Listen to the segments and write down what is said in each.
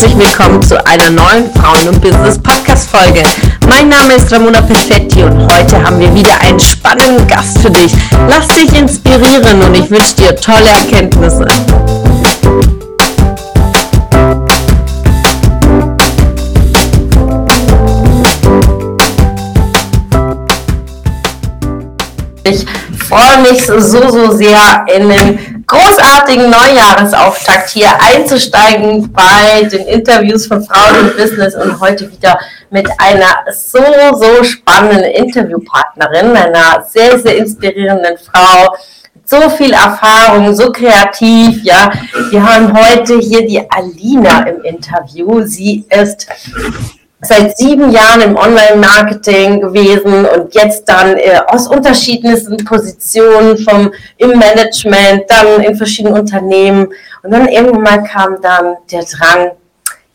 herzlich willkommen zu einer neuen Frauen und Business Podcast Folge. Mein Name ist Ramona Perfetti und heute haben wir wieder einen spannenden Gast für dich. Lass dich inspirieren und ich wünsche dir tolle Erkenntnisse. Ich freue mich so, so sehr in den großartigen Neujahresauftakt hier einzusteigen bei den Interviews von Frauen im Business und heute wieder mit einer so, so spannenden Interviewpartnerin, einer sehr, sehr inspirierenden Frau, so viel Erfahrung, so kreativ, ja. Wir haben heute hier die Alina im Interview. Sie ist seit sieben Jahren im Online-Marketing gewesen und jetzt dann äh, aus unterschiedlichsten Positionen vom im Management, dann in verschiedenen Unternehmen. Und dann irgendwann mal kam dann der Drang,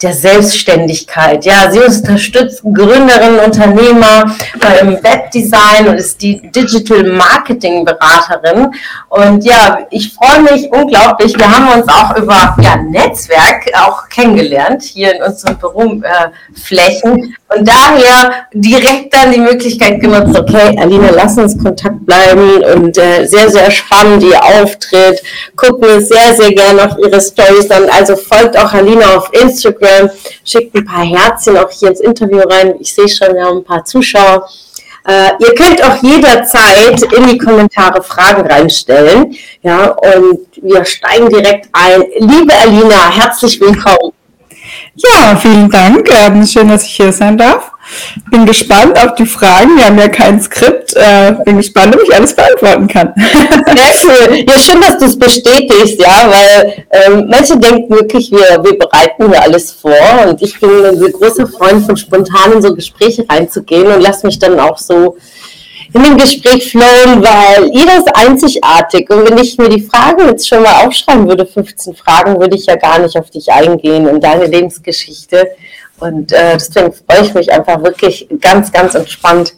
der Selbstständigkeit. Ja, sie unterstützt Gründerinnen, Unternehmer beim Webdesign und ist die Digital Marketing Beraterin. Und ja, ich freue mich unglaublich. Wir haben uns auch über ja, Netzwerk auch kennengelernt hier in unseren Büroflächen. Und daher direkt dann die Möglichkeit genutzt, okay, Alina, lass uns Kontakt bleiben und äh, sehr, sehr spannend ihr Auftritt. Gucken wir sehr, sehr gerne auf ihre Stories an. Also folgt auch Alina auf Instagram, schickt ein paar Herzchen auch hier ins Interview rein. Ich sehe schon, wir haben ein paar Zuschauer. Äh, ihr könnt auch jederzeit in die Kommentare Fragen reinstellen. Ja, und wir steigen direkt ein. Liebe Alina, herzlich willkommen. Ja, vielen Dank. Ähm, schön, dass ich hier sein darf. Bin gespannt auf die Fragen. Wir haben ja kein Skript. Äh, bin gespannt, ob ich alles beantworten kann. Sehr cool. Ja, schön, dass du es bestätigst, ja, weil ähm, manche denken wirklich, wir, wir bereiten hier alles vor und ich bin ein großer Freund von spontanen so Gespräche reinzugehen und lass mich dann auch so in dem Gespräch flowen, weil jeder ist einzigartig. Und wenn ich mir die Fragen jetzt schon mal aufschreiben würde, 15 Fragen, würde ich ja gar nicht auf dich eingehen und deine Lebensgeschichte. Und äh, deswegen freue ich mich einfach wirklich ganz, ganz entspannt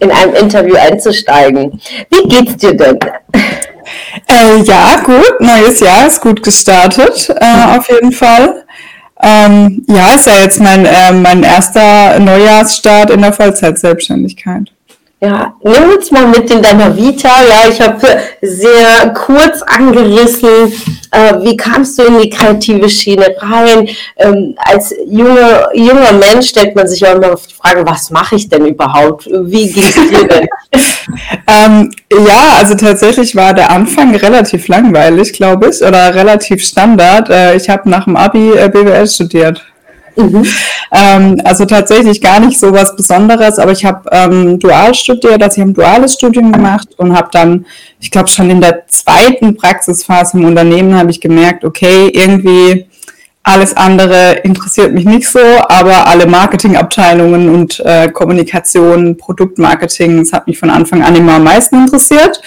in einem Interview einzusteigen. Wie geht's dir denn? Äh, ja, gut. Neues Jahr ist gut gestartet, äh, auf jeden Fall. Ähm, ja, ist ja jetzt mein, äh, mein erster Neujahrsstart in der Vollzeitselbstständigkeit. Ja, nimm uns mal mit in deiner Vita. Ja, ich habe sehr kurz angerissen, äh, wie kamst du in die kreative Schiene rein? Ähm, als junge, junger Mensch stellt man sich auch immer die Frage, was mache ich denn überhaupt? Wie ging es dir denn? ähm, ja, also tatsächlich war der Anfang relativ langweilig, glaube ich, oder relativ Standard. Äh, ich habe nach dem Abi äh, BWL studiert. Mhm. Ähm, also tatsächlich gar nicht so was Besonderes, aber ich habe ähm, dual studiert, also ich habe ein duales Studium gemacht und habe dann, ich glaube schon in der zweiten Praxisphase im Unternehmen habe ich gemerkt, okay, irgendwie alles andere interessiert mich nicht so, aber alle Marketingabteilungen und äh, Kommunikation, Produktmarketing, das hat mich von Anfang an immer am meisten interessiert.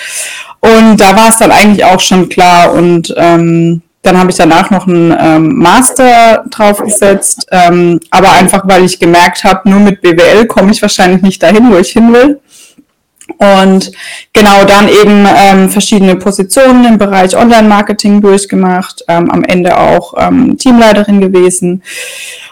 Und da war es dann eigentlich auch schon klar und ähm, dann habe ich danach noch einen ähm, Master draufgesetzt, ähm, aber einfach, weil ich gemerkt habe, nur mit BWL komme ich wahrscheinlich nicht dahin, wo ich hin will. Und genau dann eben ähm, verschiedene Positionen im Bereich Online-Marketing durchgemacht, ähm, am Ende auch ähm, Teamleiterin gewesen.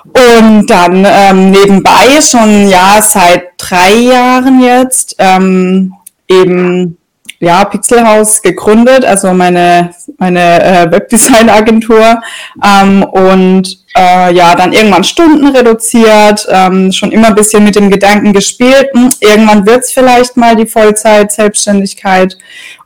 Und dann ähm, nebenbei schon ja seit drei Jahren jetzt ähm, eben ja, Pixelhaus gegründet, also meine, meine äh, Webdesign-Agentur ähm, und äh, ja, dann irgendwann Stunden reduziert, ähm, schon immer ein bisschen mit dem Gedanken gespielt, hm, irgendwann wird's vielleicht mal die Vollzeit-Selbstständigkeit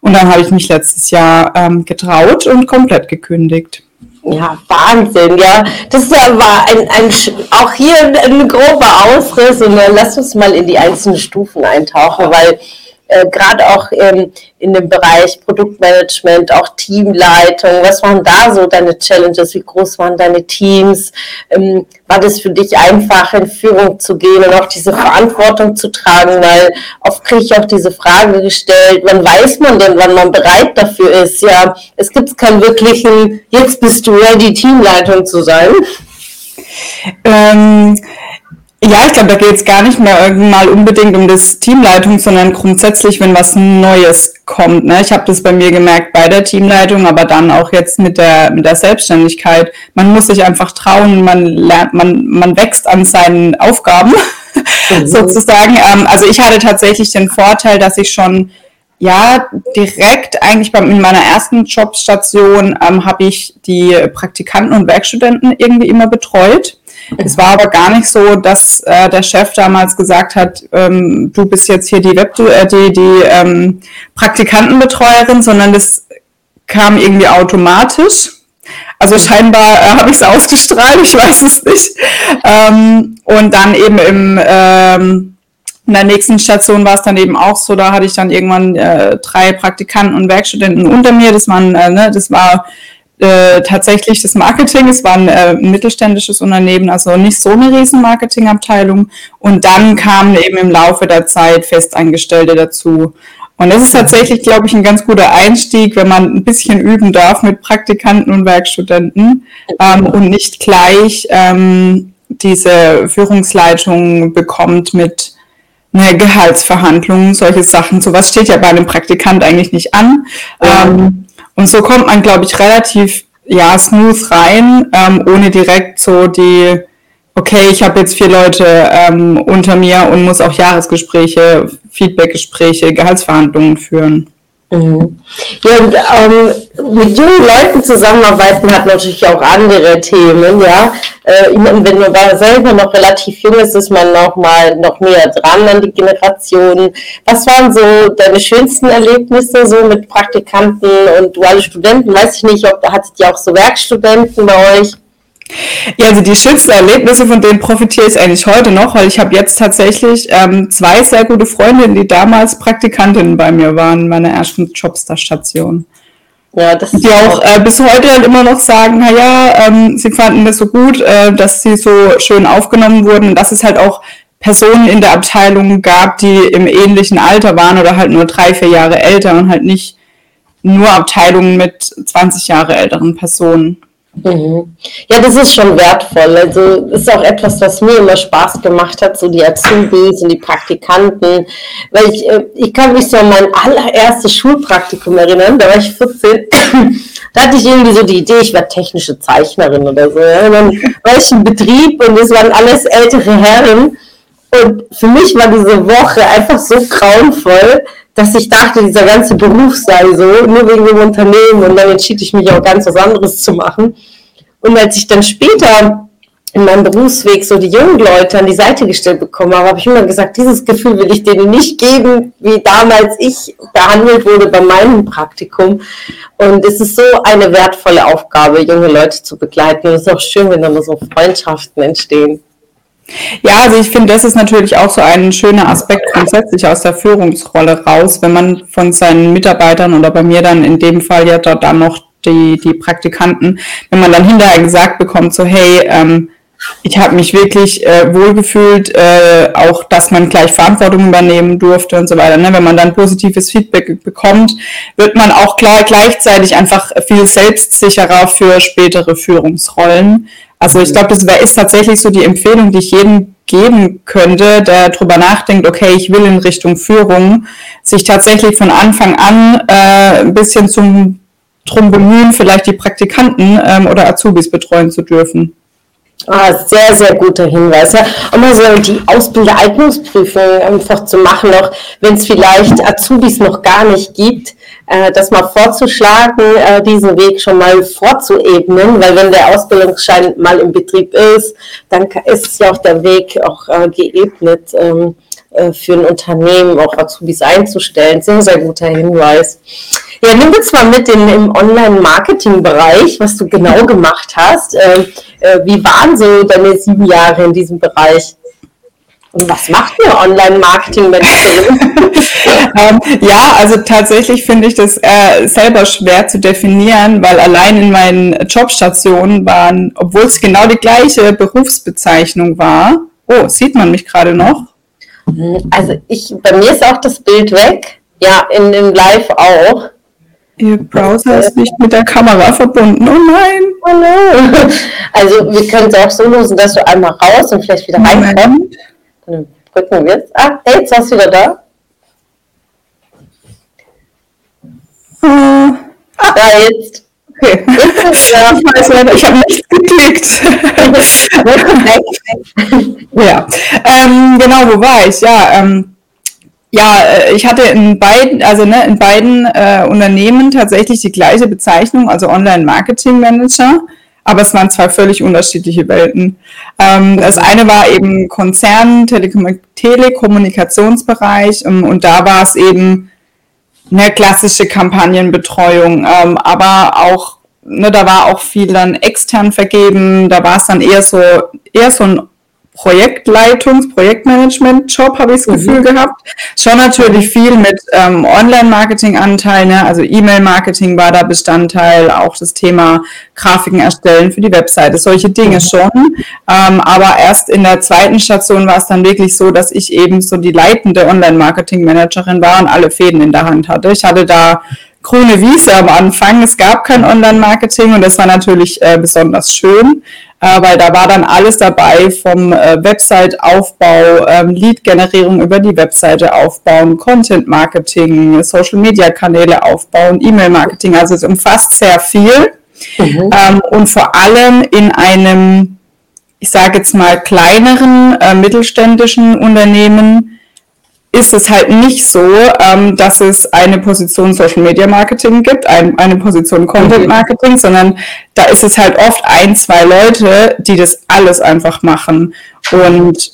und dann habe ich mich letztes Jahr ähm, getraut und komplett gekündigt. Ja, Wahnsinn, ja. Das ist ja war ein, ein, auch hier ein grober Ausriss und dann lass uns mal in die einzelnen Stufen eintauchen, weil äh, gerade auch ähm, in dem Bereich Produktmanagement, auch Teamleitung. Was waren da so deine Challenges? Wie groß waren deine Teams? Ähm, war das für dich einfach, in Führung zu gehen und auch diese Verantwortung zu tragen? Weil oft kriege ich auch diese Frage gestellt, wann weiß man denn, wann man bereit dafür ist? Ja, es gibt keinen wirklichen, jetzt bist du ready, Teamleitung zu sein. Ähm Ja, ich glaube, da geht es gar nicht mehr mal unbedingt um das Teamleitung, sondern grundsätzlich, wenn was Neues kommt. Ne? Ich habe das bei mir gemerkt bei der Teamleitung, aber dann auch jetzt mit der, mit der Selbstständigkeit. Man muss sich einfach trauen, man lernt, man, man wächst an seinen Aufgaben mhm. sozusagen. Ähm, also ich hatte tatsächlich den Vorteil, dass ich schon ja, direkt eigentlich beim, in meiner ersten Jobstation ähm, habe ich die Praktikanten und Werkstudenten irgendwie immer betreut. Es war aber gar nicht so, dass äh, der Chef damals gesagt hat, ähm, du bist jetzt hier die, Web äh, die, die ähm, Praktikantenbetreuerin, sondern das kam irgendwie automatisch. Also scheinbar äh, habe ich es ausgestrahlt, ich weiß es nicht. Ähm, und dann eben im ähm, in der nächsten Station war es dann eben auch so, da hatte ich dann irgendwann äh, drei Praktikanten und Werkstudenten unter mir. Das waren, äh, ne, das war äh, tatsächlich das Marketing. Es war ein, äh, mittelständisches Unternehmen, also nicht so eine riesen Marketingabteilung. Und dann kamen eben im Laufe der Zeit Festangestellte dazu. Und das ist tatsächlich, glaube ich, ein ganz guter Einstieg, wenn man ein bisschen üben darf mit Praktikanten und Werkstudenten ähm, und nicht gleich ähm, diese Führungsleitung bekommt mit eine Gehaltsverhandlung, solche Sachen. Sowas steht ja bei einem Praktikant eigentlich nicht an. Ähm, und so kommt man, glaube ich, relativ ja smooth rein, ähm, ohne direkt so die, okay, ich habe jetzt vier Leute ähm, unter mir und muss auch Jahresgespräche, Feedbackgespräche, Gehaltsverhandlungen führen. Mhm. Ja, und ähm, mit jungen Leuten zusammenarbeiten hat natürlich auch andere Themen, ja. Äh, wenn man selber noch relativ jung ist, ist man noch mal noch näher dran an die Generationen. Was waren so deine schönsten Erlebnisse so mit Praktikanten und duale Studenten? Weiß ich nicht, ob da hattet ihr auch so Werkstudenten bei euch? Ja, also die schönsten Erlebnisse, von denen profitiere ich eigentlich heute noch, weil ich habe jetzt tatsächlich ähm, zwei sehr gute Freundinnen, die damals Praktikantinnen bei mir waren in meiner ersten Jobstation. Ja, das die auch äh, bis heute halt immer noch sagen, naja, ähm, sie fanden das so gut, äh, dass sie so schön aufgenommen wurden und dass es halt auch Personen in der Abteilung gab, die im ähnlichen Alter waren oder halt nur drei, vier Jahre älter und halt nicht nur Abteilungen mit 20 Jahre älteren Personen. Mhm. Ja, das ist schon wertvoll. Also ist auch etwas, was mir immer Spaß gemacht hat, so die Azubis und die Praktikanten. Weil ich, äh, ich kann mich so an mein allererstes Schulpraktikum erinnern, da war ich 14. da hatte ich irgendwie so die Idee, ich werde technische Zeichnerin oder so. Und dann war ich im Betrieb und es waren alles ältere Herren. Und für mich war diese Woche einfach so grauenvoll, dass ich dachte, dieser ganze Beruf sei so, nur wegen dem Unternehmen. Und dann entschied ich mich auch ganz was anderes zu machen. Und als ich dann später in meinem Berufsweg so die jungen Leute an die Seite gestellt bekommen habe, habe ich immer gesagt, dieses Gefühl will ich denen nicht geben, wie damals ich behandelt wurde bei meinem Praktikum. Und es ist so eine wertvolle Aufgabe, junge Leute zu begleiten. Und es ist auch schön, wenn da so Freundschaften entstehen. Ja, also ich finde, das ist natürlich auch so ein schöner Aspekt grundsätzlich aus der Führungsrolle raus, wenn man von seinen Mitarbeitern oder bei mir dann in dem Fall ja dort dann noch die, die Praktikanten, wenn man dann hinterher gesagt bekommt, so hey, ähm, ich habe mich wirklich äh, wohlgefühlt, äh, auch dass man gleich Verantwortung übernehmen durfte und so weiter. Ne? Wenn man dann positives Feedback bekommt, wird man auch klar gleichzeitig einfach viel selbstsicherer für spätere Führungsrollen. Also ich glaube, das ist tatsächlich so die Empfehlung, die ich jedem geben könnte, der darüber nachdenkt, okay, ich will in Richtung Führung, sich tatsächlich von Anfang an äh, ein bisschen zum drum bemühen, vielleicht die Praktikanten ähm, oder Azubis betreuen zu dürfen. Ah, sehr, sehr guter Hinweis. Ja. Mal so die Ausbildereignungsprüfung einfach zu machen, auch wenn es vielleicht Azubis noch gar nicht gibt, äh, das mal vorzuschlagen, äh, diesen Weg schon mal vorzuebnen, weil wenn der Ausbildungsschein mal im Betrieb ist, dann ist ja auch der Weg auch äh, geebnet ähm, äh, für ein Unternehmen, auch Azubis einzustellen. Sehr, sehr guter Hinweis. Ja, nimm uns mal mit in, im Online-Marketing-Bereich, was du genau gemacht hast. Äh, äh, wie waren so deine sieben Jahre in diesem Bereich? Und was macht ihr Online-Marketing-Managerin? ähm, ja, also tatsächlich finde ich das äh, selber schwer zu definieren, weil allein in meinen Jobstationen waren, obwohl es genau die gleiche Berufsbezeichnung war. Oh, sieht man mich gerade noch? Also ich, bei mir ist auch das Bild weg. Ja, in dem Live auch. Ihr Browser ist nicht mit der Kamera verbunden. Oh nein. Oh nein. Also wir können es auch so lösen, dass du einmal raus und vielleicht wieder reinkommst. Dann drücken wir jetzt. Ah, hey, jetzt warst du wieder da. Ah, ja, jetzt. Okay. ja, ich weiß leider, ich habe nichts geklickt. ja, ähm, genau, wo war ich? Ja, ähm, ja, äh, ich hatte in beiden, also ne, in beiden äh, Unternehmen tatsächlich die gleiche Bezeichnung, also Online Marketing Manager, aber es waren zwei völlig unterschiedliche Welten. Ähm, das eine war eben Konzern, Telekom Telekommunikationsbereich ähm, und da war es eben eine klassische Kampagnenbetreuung, ähm, aber auch, ne, da war auch viel dann extern vergeben, da war es dann eher so, eher so ein Projektleitungs-, Projektmanagement-Job, habe ich das Gefühl mhm. gehabt. Schon natürlich viel mit ähm, Online-Marketing-Anteil, ne? also E-Mail-Marketing war da Bestandteil, auch das Thema Grafiken erstellen für die Webseite, solche Dinge mhm. schon. Ähm, aber erst in der zweiten Station war es dann wirklich so, dass ich eben so die leitende Online-Marketing-Managerin war und alle Fäden in der Hand hatte. Ich hatte da grüne Wiese am Anfang. Es gab kein Online-Marketing und das war natürlich äh, besonders schön weil da war dann alles dabei vom äh, Website-Aufbau, ähm, Lead-Generierung über die Webseite aufbauen, Content-Marketing, Social-Media-Kanäle aufbauen, E-Mail-Marketing. Also es umfasst sehr viel mhm. ähm, und vor allem in einem, ich sage jetzt mal, kleineren äh, mittelständischen Unternehmen, ist es halt nicht so, ähm, dass es eine Position Social Media Marketing gibt, ein, eine Position Content Marketing, sondern da ist es halt oft ein, zwei Leute, die das alles einfach machen. Und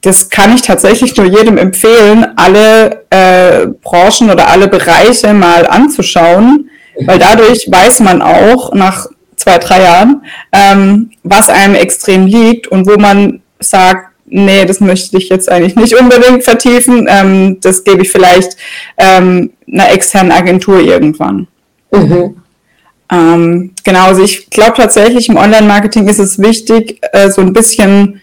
das kann ich tatsächlich nur jedem empfehlen, alle äh, Branchen oder alle Bereiche mal anzuschauen, weil dadurch weiß man auch nach zwei, drei Jahren, ähm, was einem extrem liegt und wo man sagt, nee, das möchte ich jetzt eigentlich nicht unbedingt vertiefen. Ähm, das gebe ich vielleicht ähm, einer externen Agentur irgendwann. Mhm. Ähm, genau, also ich glaube tatsächlich im Online-Marketing ist es wichtig, äh, so ein bisschen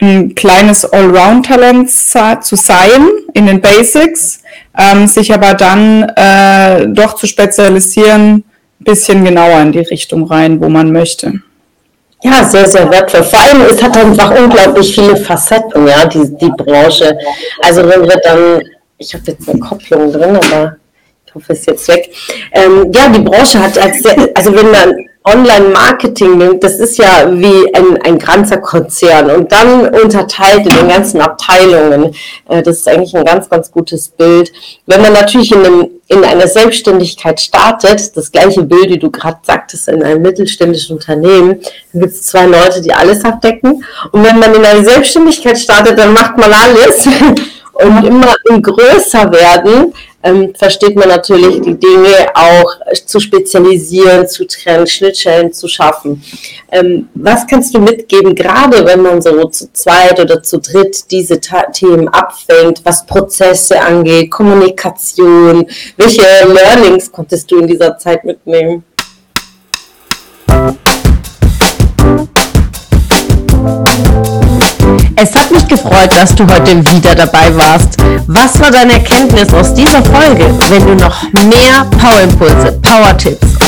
ein kleines Allround-Talent zu sein in den Basics, ähm, sich aber dann äh, doch zu spezialisieren, ein bisschen genauer in die Richtung rein, wo man möchte. Ja, sehr, sehr wertvoll. Vor allem, es hat einfach unglaublich viele Facetten, ja, die, die Branche. Also wenn wir dann, ich habe jetzt eine Kopplung drin, aber ich hoffe, es ist jetzt weg. Ähm, ja, die Branche hat, also wenn man Online-Marketing nimmt, das ist ja wie ein, ein ganzer Konzern und dann unterteilt in den ganzen Abteilungen. Äh, das ist eigentlich ein ganz, ganz gutes Bild. Wenn man natürlich in, einem, in einer Selbstständigkeit startet, das gleiche Bild, wie du gerade sagtest, in einem mittelständischen Unternehmen, dann gibt es zwei Leute, die alles abdecken. Und wenn man in eine Selbstständigkeit startet, dann macht man alles. Und immer im größer werden, ähm, versteht man natürlich die Dinge auch zu spezialisieren, zu trennen, Schnittstellen zu schaffen. Ähm, was kannst du mitgeben, gerade wenn man so zu zweit oder zu dritt diese Themen abfängt, was Prozesse angeht, Kommunikation, welche Learnings konntest du in dieser Zeit mitnehmen? Es hat mich gefreut, dass du heute wieder dabei warst. Was war deine Erkenntnis aus dieser Folge? Wenn du noch mehr Power-Impulse, Power-Tipps